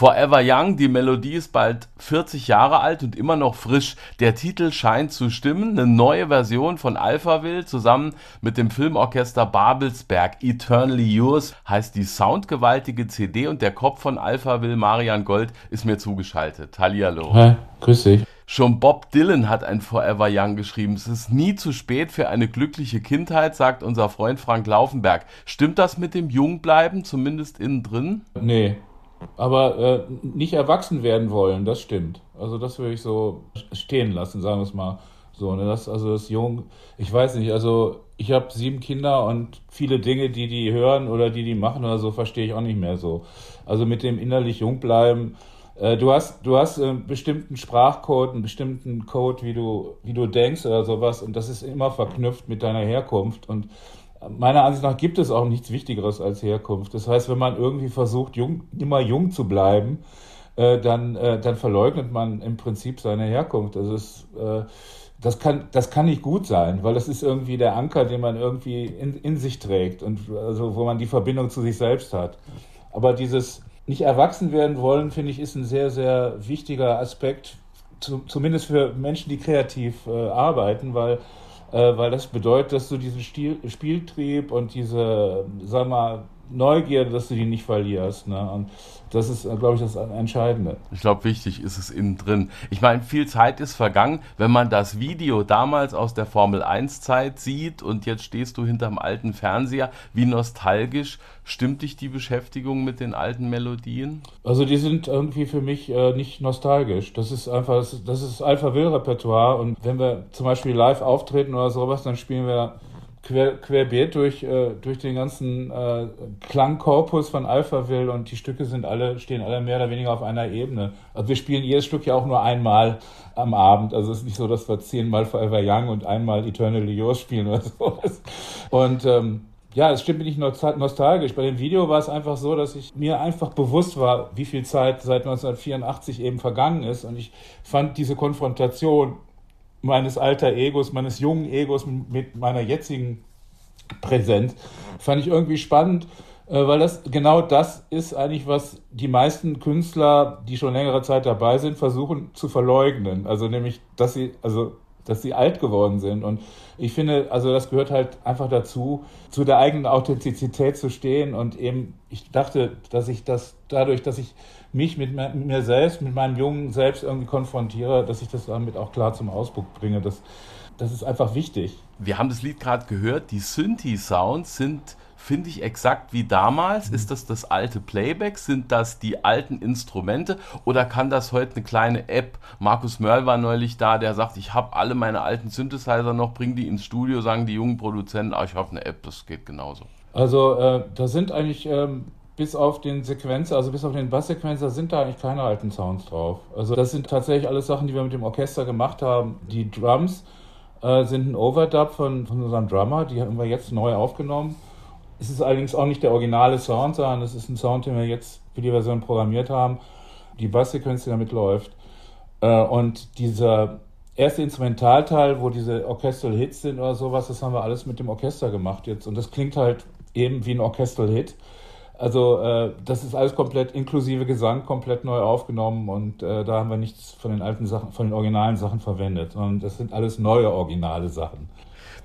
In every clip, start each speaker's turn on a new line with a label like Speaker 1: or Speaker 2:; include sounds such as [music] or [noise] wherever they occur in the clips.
Speaker 1: Forever Young, die Melodie ist bald 40 Jahre alt und immer noch frisch. Der Titel scheint zu stimmen. Eine neue Version von Alphaville zusammen mit dem Filmorchester Babelsberg. Eternally Yours heißt die soundgewaltige CD und der Kopf von Alphaville, Marian Gold, ist mir zugeschaltet. Hallihallo.
Speaker 2: Hi, grüß dich.
Speaker 1: Schon Bob Dylan hat ein Forever Young geschrieben. Es ist nie zu spät für eine glückliche Kindheit, sagt unser Freund Frank Laufenberg. Stimmt das mit dem Jungbleiben, zumindest innen drin?
Speaker 2: Nee, aber äh, nicht erwachsen werden wollen, das stimmt. Also das würde ich so stehen lassen, sagen wir es mal so. Ne? Das, also das Jung, ich weiß nicht, also ich habe sieben Kinder und viele Dinge, die die hören oder die die machen oder so, verstehe ich auch nicht mehr so. Also mit dem innerlich jung bleiben, äh, du hast, du hast einen bestimmten Sprachcode, einen bestimmten Code, wie du, wie du denkst oder sowas und das ist immer verknüpft mit deiner Herkunft und meiner Ansicht nach gibt es auch nichts Wichtigeres als Herkunft. Das heißt, wenn man irgendwie versucht, jung, immer jung zu bleiben, äh, dann, äh, dann verleugnet man im Prinzip seine Herkunft. Das ist, äh, das kann, das kann nicht gut sein, weil das ist irgendwie der Anker, den man irgendwie in, in sich trägt und also, wo man die Verbindung zu sich selbst hat. Aber dieses nicht erwachsen werden wollen, finde ich, ist ein sehr, sehr wichtiger Aspekt, zu, zumindest für Menschen, die kreativ äh, arbeiten, weil weil das bedeutet, dass du diesen Stil, Spieltrieb und diese, sag mal, Neugierde, dass du die nicht verlierst. Ne? Und das ist, glaube ich, das Entscheidende.
Speaker 1: Ich glaube, wichtig ist es innen drin. Ich meine, viel Zeit ist vergangen, wenn man das Video damals aus der Formel 1 Zeit sieht und jetzt stehst du hinterm alten Fernseher. Wie nostalgisch stimmt dich die Beschäftigung mit den alten Melodien?
Speaker 2: Also die sind irgendwie für mich äh, nicht nostalgisch. Das ist einfach, das ist, das ist Alpha-Will-Repertoire und wenn wir zum Beispiel live auftreten oder sowas, dann spielen wir quer, querbeet durch, äh, durch den ganzen äh, Klangkorpus von Alphaville und die Stücke sind alle, stehen alle mehr oder weniger auf einer Ebene. Also wir spielen jedes Stück ja auch nur einmal am Abend. Also es ist nicht so, dass wir zehnmal Forever Young und einmal Eternally Yours spielen oder [laughs] sowas. Und ähm, ja, es stimmt bin ich nostalgisch. Bei dem Video war es einfach so, dass ich mir einfach bewusst war, wie viel Zeit seit 1984 eben vergangen ist. Und ich fand diese Konfrontation meines alter Egos, meines jungen Egos mit meiner jetzigen Präsenz, fand ich irgendwie spannend, äh, weil das genau das ist eigentlich, was die meisten Künstler, die schon längere Zeit dabei sind, versuchen zu verleugnen. Also nämlich, dass sie, also dass sie alt geworden sind. Und ich finde, also das gehört halt einfach dazu, zu der eigenen Authentizität zu stehen. Und eben, ich dachte, dass ich das dadurch, dass ich mich mit mir selbst, mit meinem jungen Selbst irgendwie konfrontiere, dass ich das damit auch klar zum Ausdruck bringe. Das, das ist einfach wichtig.
Speaker 1: Wir haben das Lied gerade gehört, die Synthi-Sounds sind finde ich exakt wie damals. Mhm. Ist das das alte Playback? Sind das die alten Instrumente? Oder kann das heute eine kleine App? Markus Mörl war neulich da, der sagt, ich habe alle meine alten Synthesizer noch, bring die ins Studio, sagen die jungen Produzenten, ah, ich habe eine App, das geht genauso.
Speaker 2: Also äh, da sind eigentlich ähm, bis auf den Sequenzer, also bis auf den Basssequenzer sind da eigentlich keine alten Sounds drauf. Also das sind tatsächlich alles Sachen, die wir mit dem Orchester gemacht haben. Die Drums äh, sind ein Overdub von, von unserem Drummer, die haben wir jetzt neu aufgenommen. Es ist allerdings auch nicht der originale Sound, sondern es ist ein Sound, den wir jetzt für die Version programmiert haben. Die Basssequenz, die damit läuft. Äh, und dieser erste Instrumentalteil, wo diese Orchestral Hits sind oder sowas, das haben wir alles mit dem Orchester gemacht jetzt. Und das klingt halt eben wie ein Orchestral Hit. Also äh, das ist alles komplett inklusive Gesang komplett neu aufgenommen und äh, da haben wir nichts von den alten Sachen, von den originalen Sachen verwendet, sondern das sind alles neue originale Sachen.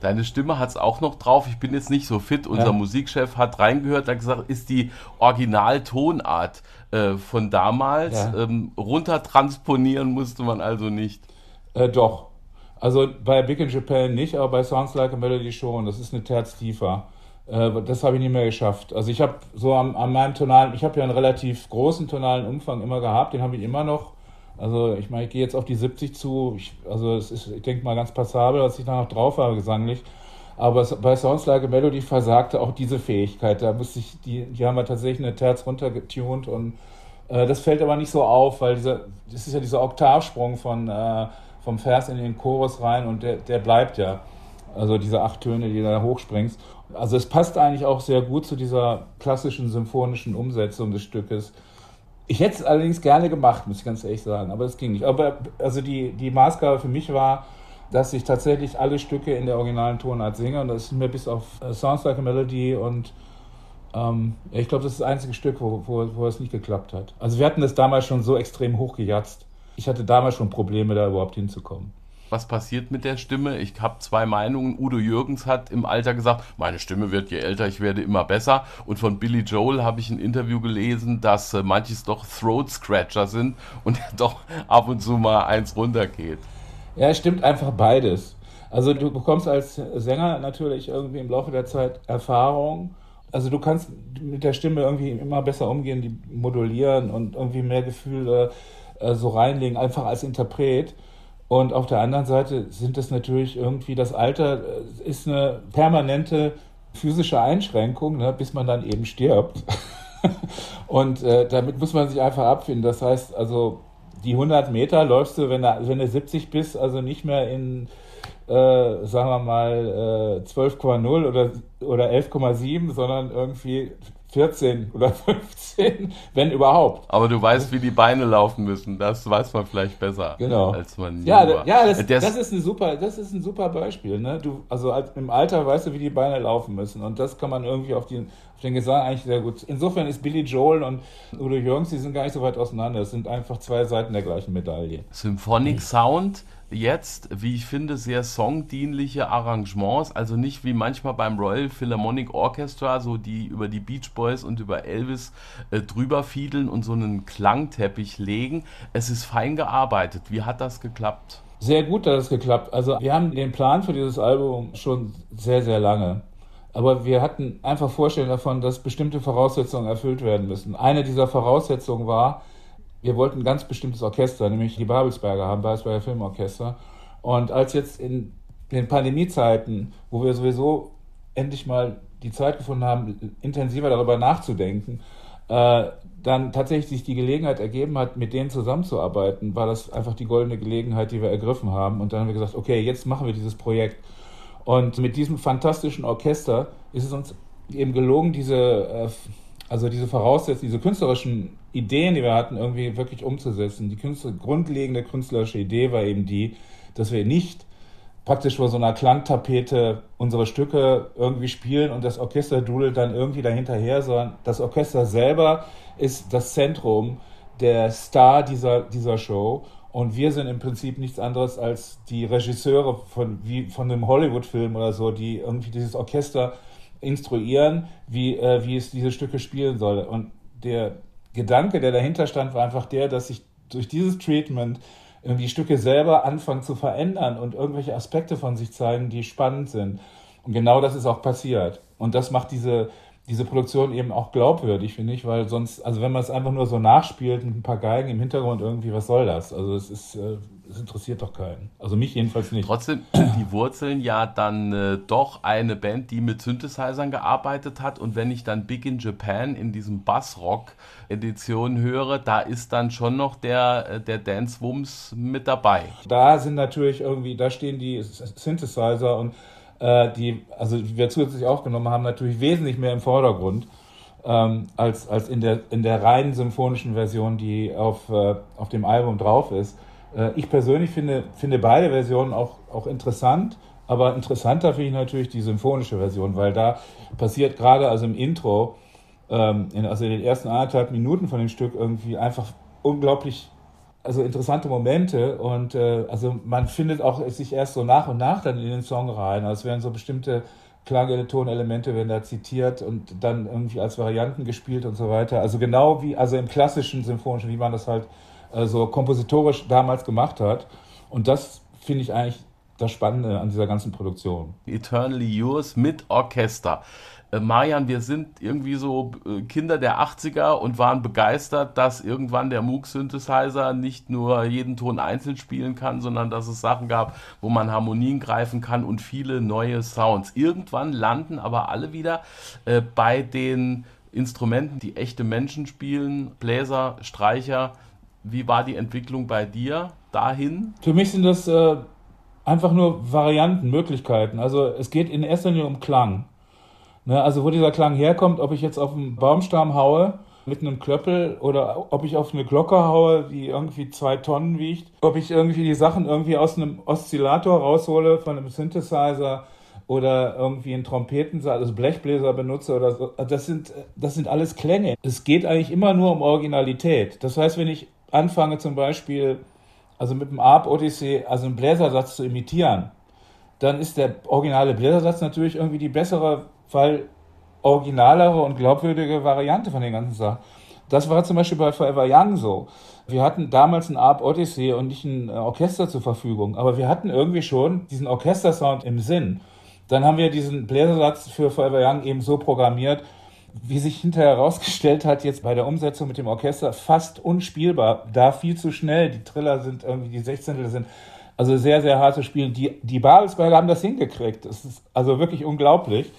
Speaker 1: Deine Stimme hat es auch noch drauf. Ich bin jetzt nicht so fit. Unser ja. Musikchef hat reingehört, hat gesagt, ist die Originaltonart äh, von damals. Ja. Ähm, runtertransponieren musste man also nicht.
Speaker 2: Äh, doch. Also bei Big in Japan nicht, aber bei Sounds Like a Melody schon. Das ist eine Terz tiefer. Äh, das habe ich nicht mehr geschafft. Also ich habe so an, an meinem tonalen, ich habe ja einen relativ großen tonalen Umfang immer gehabt, den habe ich immer noch. Also ich meine, ich gehe jetzt auf die 70 zu. Ich, also es ist, ich denke mal, ganz passabel, was ich da noch drauf habe gesanglich. Aber bei Sounds Like a Melody versagte auch diese Fähigkeit. Da musste ich, die, die haben wir tatsächlich eine Terz runtergetunt und äh, das fällt aber nicht so auf, weil dieser, das ist ja dieser Oktavsprung von, äh, vom Vers in den Chorus rein und der, der bleibt ja. Also diese acht Töne, die du da hochspringst. Also es passt eigentlich auch sehr gut zu dieser klassischen symphonischen Umsetzung des Stückes. Ich hätte es allerdings gerne gemacht, muss ich ganz ehrlich sagen, aber es ging nicht. Aber also die, die Maßgabe für mich war, dass ich tatsächlich alle Stücke in der originalen Tonart singe und das ist mir bis auf Sounds Like a Melody und Ähm, ich glaube, das ist das einzige Stück, wo, wo, wo es nicht geklappt hat. Also wir hatten das damals schon so extrem hochgejatzt. Ich hatte damals schon Probleme, da überhaupt hinzukommen.
Speaker 1: Was passiert mit der Stimme? Ich habe zwei Meinungen. Udo Jürgens hat im Alter gesagt, meine Stimme wird je älter ich werde immer besser. Und von Billy Joel habe ich ein Interview gelesen, dass äh, manches doch Throat Scratcher sind und [laughs] doch ab und zu mal eins runtergeht.
Speaker 2: Ja, es stimmt einfach beides. Also du bekommst als Sänger natürlich irgendwie im Laufe der Zeit Erfahrung. Also du kannst mit der Stimme irgendwie immer besser umgehen, die modulieren und irgendwie mehr Gefühl äh, so reinlegen, einfach als Interpret. Und auf der anderen Seite sind es natürlich irgendwie, das Alter äh, ist eine permanente physische Einschränkung, ne, bis man dann eben stirbt. [laughs] und äh, damit muss man sich einfach abfinden. Das heißt, also die 100 Meter läufst du, wenn du, wenn du 70 bist, also nicht mehr in äh, sagen wir mal, äh, 12,0 oder, oder 11,7, sondern irgendwie 14 oder 15, wenn überhaupt.
Speaker 1: Aber du weißt, wie die Beine laufen müssen. Das weiß man vielleicht besser,
Speaker 2: genau.
Speaker 1: als man
Speaker 2: ja, war. Ja, das, das, ist ein super, das ist ein super Beispiel. Ne? Du, also im Alter weißt du, wie die Beine laufen müssen. Und das kann man irgendwie auf, die, auf den Gesang eigentlich sehr gut. Insofern ist Billy Joel und Udo Jürgens, die sind gar nicht so weit auseinander. Es sind einfach zwei Seiten der gleichen Medaille.
Speaker 1: Symphonic Sound jetzt, wie ich finde, sehr songdienliche Arrangements, also nicht wie manchmal beim Royal Philharmonic Orchestra, so die über die Beach Boys und über Elvis äh, drüber fiedeln und so einen Klangteppich legen. Es ist fein gearbeitet. Wie hat das geklappt?
Speaker 2: Sehr gut hat es geklappt. Also wir haben den Plan für dieses Album schon sehr, sehr lange. Aber wir hatten einfach Vorstellungen davon, dass bestimmte Voraussetzungen erfüllt werden müssen. Eine dieser Voraussetzungen war, wir wollten ein ganz bestimmtes Orchester, nämlich die Babelsberger haben, Babelsberger Filmorchester. Und als jetzt in den Pandemiezeiten, wo wir sowieso endlich mal die Zeit gefunden haben, intensiver darüber nachzudenken, äh, dann tatsächlich sich die Gelegenheit ergeben hat, mit denen zusammenzuarbeiten, war das einfach die goldene Gelegenheit, die wir ergriffen haben. Und dann haben wir gesagt, okay, jetzt machen wir dieses Projekt. Und mit diesem fantastischen Orchester ist es uns eben gelungen, diese, äh, also diese Voraussetzungen, diese künstlerischen Ideen, die wir hatten, irgendwie wirklich umzusetzen. Die Künstler, grundlegende künstlerische Idee war eben die, dass wir nicht praktisch vor so einer Klangtapete unsere Stücke irgendwie spielen und das Orchester dudelt dann irgendwie dahinterher, sondern das Orchester selber ist das Zentrum, der Star dieser, dieser Show. Und wir sind im Prinzip nichts anderes als die Regisseure von, wie, von einem Hollywood-Film oder so, die irgendwie dieses Orchester instruieren, wie, äh, wie es diese Stücke spielen soll. Und der, Gedanke, der dahinter stand, war einfach der, dass sich durch dieses Treatment die Stücke selber anfangen zu verändern und irgendwelche Aspekte von sich zeigen, die spannend sind. Und genau das ist auch passiert. Und das macht diese, diese Produktion eben auch glaubwürdig, finde ich, weil sonst, also wenn man es einfach nur so nachspielt mit ein paar Geigen im Hintergrund irgendwie, was soll das? Also es ist, äh, es interessiert doch keinen. Also mich jedenfalls nicht.
Speaker 1: Trotzdem die Wurzeln ja dann äh, doch eine Band, die mit Synthesizern gearbeitet hat. Und wenn ich dann Big in Japan in diesem Bassrock-Edition höre, da ist dann schon noch der, äh, der Dance-Wumms mit dabei.
Speaker 2: Da sind natürlich irgendwie, da stehen die Synthesizer und äh, die, also wir zusätzlich aufgenommen haben, natürlich wesentlich mehr im Vordergrund. Ähm, als, als in, der, in der reinen symphonischen Version, die auf, äh, auf dem Album drauf ist. Äh, ich persönlich finde, finde beide Versionen auch, auch interessant, aber interessanter finde ich natürlich die symphonische Version, weil da passiert gerade also im Intro, ähm, in, also in den ersten anderthalb Minuten von dem Stück irgendwie einfach unglaublich also interessante Momente und äh, also man findet auch sich erst so nach und nach dann in den Song rein. Also es werden so bestimmte Tonelemente werden da zitiert und dann irgendwie als Varianten gespielt und so weiter. Also genau wie also im klassischen Symphonischen, wie man das halt also kompositorisch damals gemacht hat. Und das finde ich eigentlich das Spannende an dieser ganzen Produktion.
Speaker 1: Eternally Yours mit Orchester. Äh, Marian, wir sind irgendwie so äh, Kinder der 80er und waren begeistert, dass irgendwann der Moog-Synthesizer nicht nur jeden Ton einzeln spielen kann, sondern dass es Sachen gab, wo man Harmonien greifen kann und viele neue Sounds. Irgendwann landen aber alle wieder äh, bei den Instrumenten, die echte Menschen spielen, Bläser, Streicher, wie war die Entwicklung bei dir dahin?
Speaker 2: Für mich sind das einfach nur Varianten, Möglichkeiten. Also es geht in erster Linie um Klang. Ne, also wo dieser Klang herkommt, ob ich jetzt auf einen Baumstamm haue mit einem Klöppel oder ob ich auf eine Glocke haue, die irgendwie zwei Tonnen wiegt, ob ich irgendwie die Sachen irgendwie aus einem Oszillator raushole von einem Synthesizer oder irgendwie einen Trompeten, also Blechbläser benutze oder so. Das sind, das sind alles Klänge. Es geht eigentlich immer nur um Originalität. Das heißt, wenn ich anfange zum Beispiel, also mit dem Arp Odyssey, also einen Bläsersatz zu imitieren, dann ist der originale Bläsersatz natürlich irgendwie die bessere, weil originalere und glaubwürdige Variante von den ganzen Sachen. Das war zum Beispiel bei Forever Young so. Wir hatten damals ein Arp Odyssey und nicht ein Orchester zur Verfügung, aber wir hatten irgendwie schon diesen Orchestersound im Sinn. Dann haben wir diesen Bläsersatz für Forever Young eben so programmiert, wie sich hinterher herausgestellt hat, jetzt bei der Umsetzung mit dem Orchester fast unspielbar. Da viel zu schnell. Die Triller sind irgendwie, die Sechzehntel sind also sehr, sehr hart zu spielen. Die, die Babelsberger haben das hingekriegt. Das ist also wirklich unglaublich.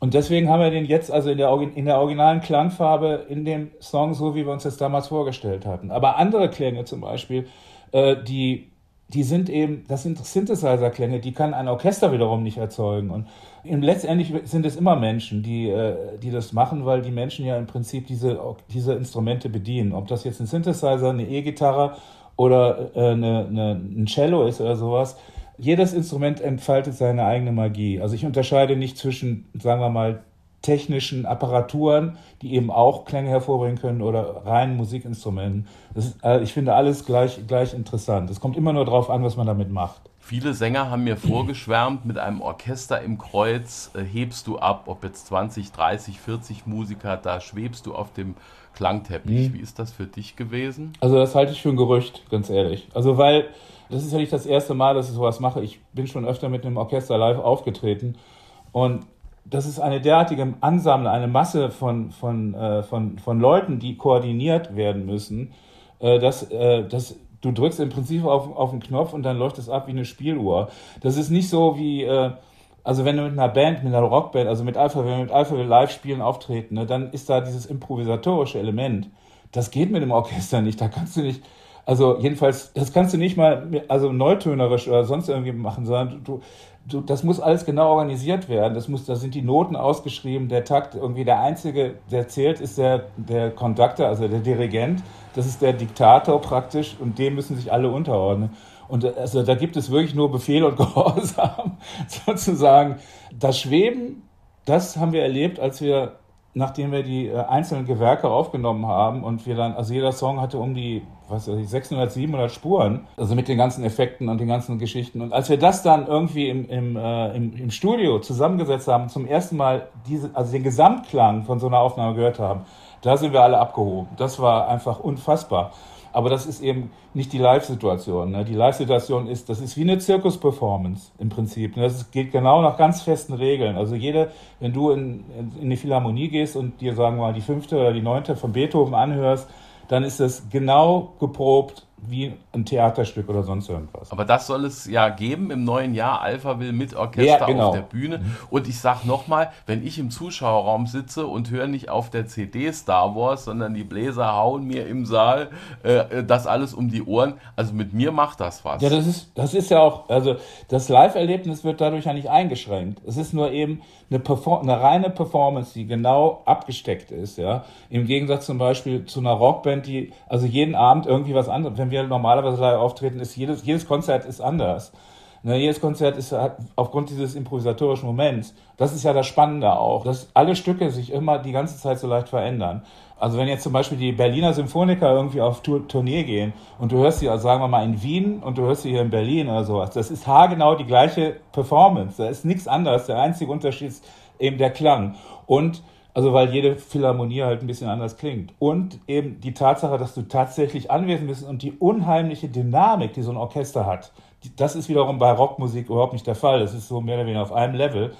Speaker 2: Und deswegen haben wir den jetzt also in der, in der originalen Klangfarbe in dem Song, so wie wir uns das damals vorgestellt hatten. Aber andere Klänge zum Beispiel, äh, die die sind eben, das sind Synthesizer-Klänge, die kann ein Orchester wiederum nicht erzeugen. Und letztendlich sind es immer Menschen, die, äh, die das machen, weil die Menschen ja im Prinzip diese, diese Instrumente bedienen. Ob das jetzt ein Synthesizer, eine E-Gitarre oder äh, eine, eine, ein Cello ist oder sowas. Jedes Instrument entfaltet seine eigene Magie. Also ich unterscheide nicht zwischen, sagen wir mal, technischen Apparaturen, die eben auch Klänge hervorbringen können oder reinen Musikinstrumenten. Ist, äh, ich finde alles gleich, gleich interessant. Es kommt immer nur darauf an, was man damit macht.
Speaker 1: Viele Sänger haben mir vorgeschwärmt, mit einem Orchester im Kreuz äh, hebst du ab, ob jetzt 20, 30, 40 Musiker, da schwebst du auf dem Klangteppich. Mhm. Wie ist das für dich gewesen?
Speaker 2: Also das halte ich für ein Gerücht, ganz ehrlich. Also weil das ist ja nicht das erste Mal, dass ich sowas mache. Ich bin schon öfter mit einem Orchester live aufgetreten und das ist eine derartige Ansammlung, eine Masse von, von, äh, von, von Leuten, die koordiniert werden müssen, äh, dass, äh, dass du drückst im Prinzip auf, auf den Knopf und dann läuft es ab wie eine Spieluhr. Das ist nicht so wie, äh, also wenn du mit einer Band, mit einer Rockband, also mit Alpha, wenn wir mit Alpha live spielen, auftreten, ne, dann ist da dieses improvisatorische Element. Das geht mit dem Orchester nicht. Da kannst du nicht, also jedenfalls, das kannst du nicht mal, also neutönerisch oder sonst irgendwie machen, sondern du, du, das muss alles genau organisiert werden. Das muss, da sind die Noten ausgeschrieben, der Takt, irgendwie der einzige, der zählt, ist der, der Conductor, also der Dirigent. Das ist der Diktator praktisch und dem müssen sich alle unterordnen. Und also da gibt es wirklich nur Befehl und [laughs] Gehorsam sozusagen. Das Schweben, das haben wir erlebt, als wir nachdem wir die äh, einzelnen Gewerke aufgenommen haben und wir dann, also jeder Song hatte um die, was weiß ich, 600, 700 Spuren, also mit den ganzen Effekten und den ganzen Geschichten. Und als wir das dann irgendwie im, im, äh, im, im Studio zusammengesetzt haben, zum ersten Mal diese, also den Gesamtklang von so einer Aufnahme gehört haben, da sind wir alle abgehoben. Das war einfach unfassbar. Aber das ist eben nicht die Live-Situation. Ne? Die Live-Situation ist, das ist wie eine Zirkus-Performance im Prinzip. Ne? Das geht genau nach ganz festen Regeln. Also jede, wenn du in, in, die Philharmonie gehst und dir, sagen wir mal, die fünfte oder die neunte von Beethoven anhörst, dann ist das genau geprobt wie ein Theaterstück oder sonst irgendwas.
Speaker 1: Aber das soll es ja geben im neuen Jahr. Alpha will mit Orchester ja, genau. auf der Bühne. Mhm. Und ich sage nochmal, wenn ich im Zuschauerraum sitze und höre nicht auf der CD Star Wars, sondern die Bläser hauen mir im Saal äh, das alles um die Ohren, also mit mir macht das was.
Speaker 2: Ja, das ist, das ist ja auch, also das Live-Erlebnis wird dadurch ja nicht eingeschränkt. Es ist nur eben eine, Perform eine reine Performance, die genau abgesteckt ist. Ja? Im Gegensatz zum Beispiel zu einer Rockband, die also jeden Abend irgendwie was anderes, wenn wir normalerweise live auftreten, ist jedes, jedes Konzert ist anders. Ne, jedes Konzert ist hat aufgrund dieses improvisatorischen Moments, das ist ja das Spannende auch, dass alle Stücke sich immer die ganze Zeit so leicht verändern. Also wenn jetzt zum Beispiel die Berliner Symphoniker irgendwie auf Tour, Tournee gehen und du hörst sie, also sagen wir mal in Wien und du hörst sie hier in Berlin oder sowas, das ist haargenau die gleiche Performance. Da ist nichts anderes. Der einzige Unterschied ist eben der Klang. Und also weil jede Philharmonie halt ein bisschen anders klingt. Und eben die Tatsache, dass du tatsächlich anwesend bist und die unheimliche Dynamik, die so ein Orchester hat. Das ist wiederum bei Rockmusik überhaupt nicht der Fall. Das ist so mehr oder weniger auf einem Level.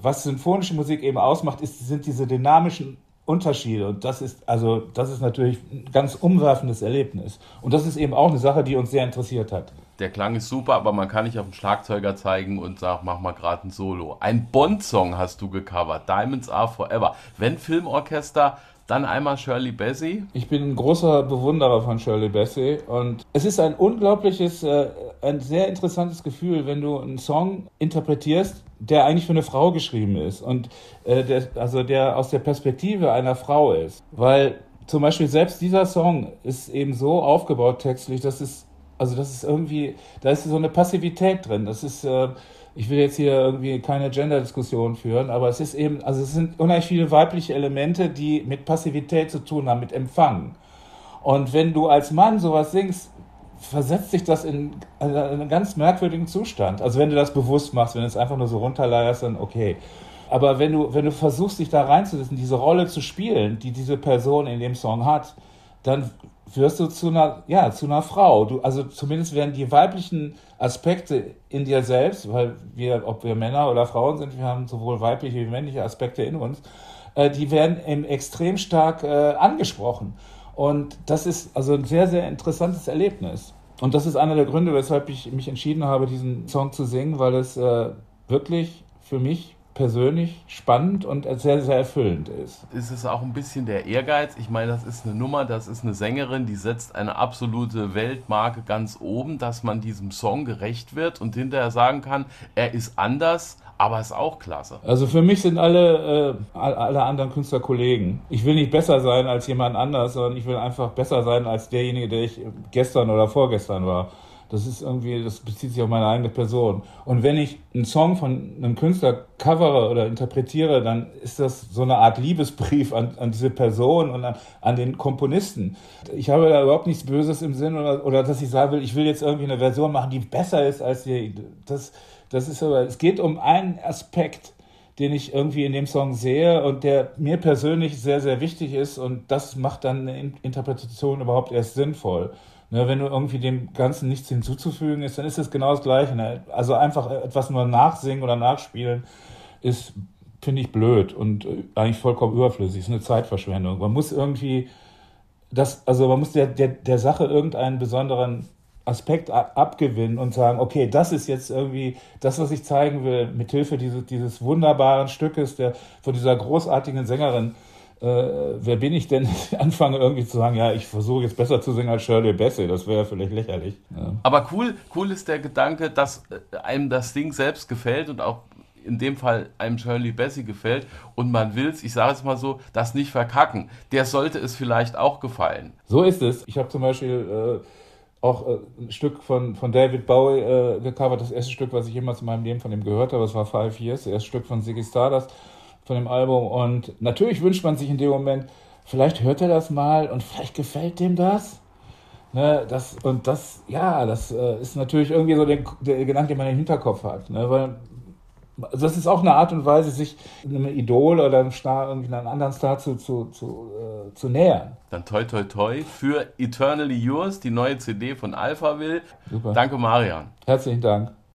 Speaker 2: Was symphonische Musik eben ausmacht, ist, sind diese dynamischen Unterschiede. Und das ist, also, das ist natürlich ein ganz umwerfendes Erlebnis. Und das ist eben auch eine Sache, die uns sehr interessiert hat
Speaker 1: der Klang ist super, aber man kann nicht auf den Schlagzeuger zeigen und sagen, mach mal gerade ein Solo. Ein Bond-Song hast du gecovert, Diamonds Are Forever. Wenn Filmorchester, dann einmal Shirley Bassey.
Speaker 2: Ich bin ein großer Bewunderer von Shirley Bassey und es ist ein unglaubliches, äh, ein sehr interessantes Gefühl, wenn du einen Song interpretierst, der eigentlich für eine Frau geschrieben ist und äh, der, also der aus der Perspektive einer Frau ist, weil zum Beispiel selbst dieser Song ist eben so aufgebaut textlich, dass es Also das ist irgendwie, da ist so eine Passivität drin. Das ist, äh, ich will jetzt hier irgendwie keine Gender-Diskussion führen, aber es ist eben, also es sind unheimlich viele weibliche Elemente, die mit Passivität zu tun haben, mit Empfangen. Und wenn du als Mann sowas singst, versetzt sich das in, einen ganz merkwürdigen Zustand. Also wenn du das bewusst machst, wenn du es einfach nur so runterleierst, dann okay. Aber wenn du, wenn du versuchst, dich da reinzusetzen, diese Rolle zu spielen, die diese Person in dem Song hat, dann wirst du zu einer, ja, zu einer Frau. Du, also zumindest werden die weiblichen Aspekte in dir selbst, weil wir, ob wir Männer oder Frauen sind, wir haben sowohl weibliche wie männliche Aspekte in uns, äh, die werden eben extrem stark äh, angesprochen. Und das ist also ein sehr, sehr interessantes Erlebnis. Und das ist einer der Gründe, weshalb ich mich entschieden habe, diesen Song zu singen, weil es äh, wirklich für mich persönlich spannend und sehr, sehr erfüllend ist.
Speaker 1: Ist es auch ein bisschen der Ehrgeiz? Ich meine, das ist eine Nummer, das ist eine Sängerin, die setzt eine absolute Weltmarke ganz oben, dass man diesem Song gerecht wird und hinterher sagen kann, er ist anders, aber ist auch klasse.
Speaker 2: Also für mich sind alle, äh, alle anderen Künstler Kollegen. Ich will nicht besser sein als jemand anders, sondern ich will einfach besser sein als derjenige, der ich gestern oder vorgestern war. Das ist irgendwie, das bezieht sich auf meine eigene Person. Und wenn ich einen Song von einem Künstler covere oder interpretiere, dann ist das so eine Art Liebesbrief an, an diese Person und an, an den Komponisten. Ich habe da überhaupt nichts Böses im Sinn oder, oder dass ich sagen will, ich will jetzt irgendwie eine Version machen, die besser ist als die. Das, das ist aber, es geht um einen Aspekt, den ich irgendwie in dem Song sehe und der mir persönlich sehr, sehr wichtig ist und das macht dann eine Interpretation überhaupt erst sinnvoll. Ne, wenn du irgendwie dem Ganzen nichts hinzuzufügen ist, dann ist es genau das Gleiche. Ne? Also einfach etwas nur nachsingen oder nachspielen ist, finde ich, blöd und äh, eigentlich vollkommen überflüssig. Ist eine Zeitverschwendung. Man muss irgendwie das, also man muss der, der, der Sache irgendeinen besonderen Aspekt abgewinnen und sagen, okay, das ist jetzt irgendwie das, was ich zeigen will, mithilfe dieses, dieses wunderbaren Stückes der, von dieser großartigen Sängerin äh, wer bin ich denn, [laughs] anfange irgendwie zu sagen, ja, ich versuche jetzt besser zu singen als Shirley Bassey, das wäre vielleicht lächerlich. Ja.
Speaker 1: Aber cool, cool ist der Gedanke, dass äh, einem das Ding selbst gefällt und auch in dem Fall einem Shirley Bassey gefällt und man will es, ich sage es mal so, das nicht verkacken. Der sollte es vielleicht auch gefallen.
Speaker 2: So ist es. Ich habe zum Beispiel äh, auch äh, ein Stück von, von David Bowie äh, gecovert, das erste Stück, was ich jemals in meinem Leben von ihm gehört habe, das war Five Years, das erste Stück von Ziggy Stardust von dem Album. Und natürlich wünscht man sich in dem Moment, vielleicht hört er das mal und vielleicht gefällt dem das. Ne, das und das, ja, das äh, ist natürlich irgendwie so der, der, Gedanke, den man im Hinterkopf hat. Ne, weil das ist auch eine Art und Weise, sich einem Idol oder einem Star, irgendwie einem anderen Star zu, zu, zu, äh, zu nähern.
Speaker 1: Dann toi toi toi für Eternally Yours, die neue CD von Alpha Will. Super. Danke, Marian.
Speaker 2: Herzlichen Dank.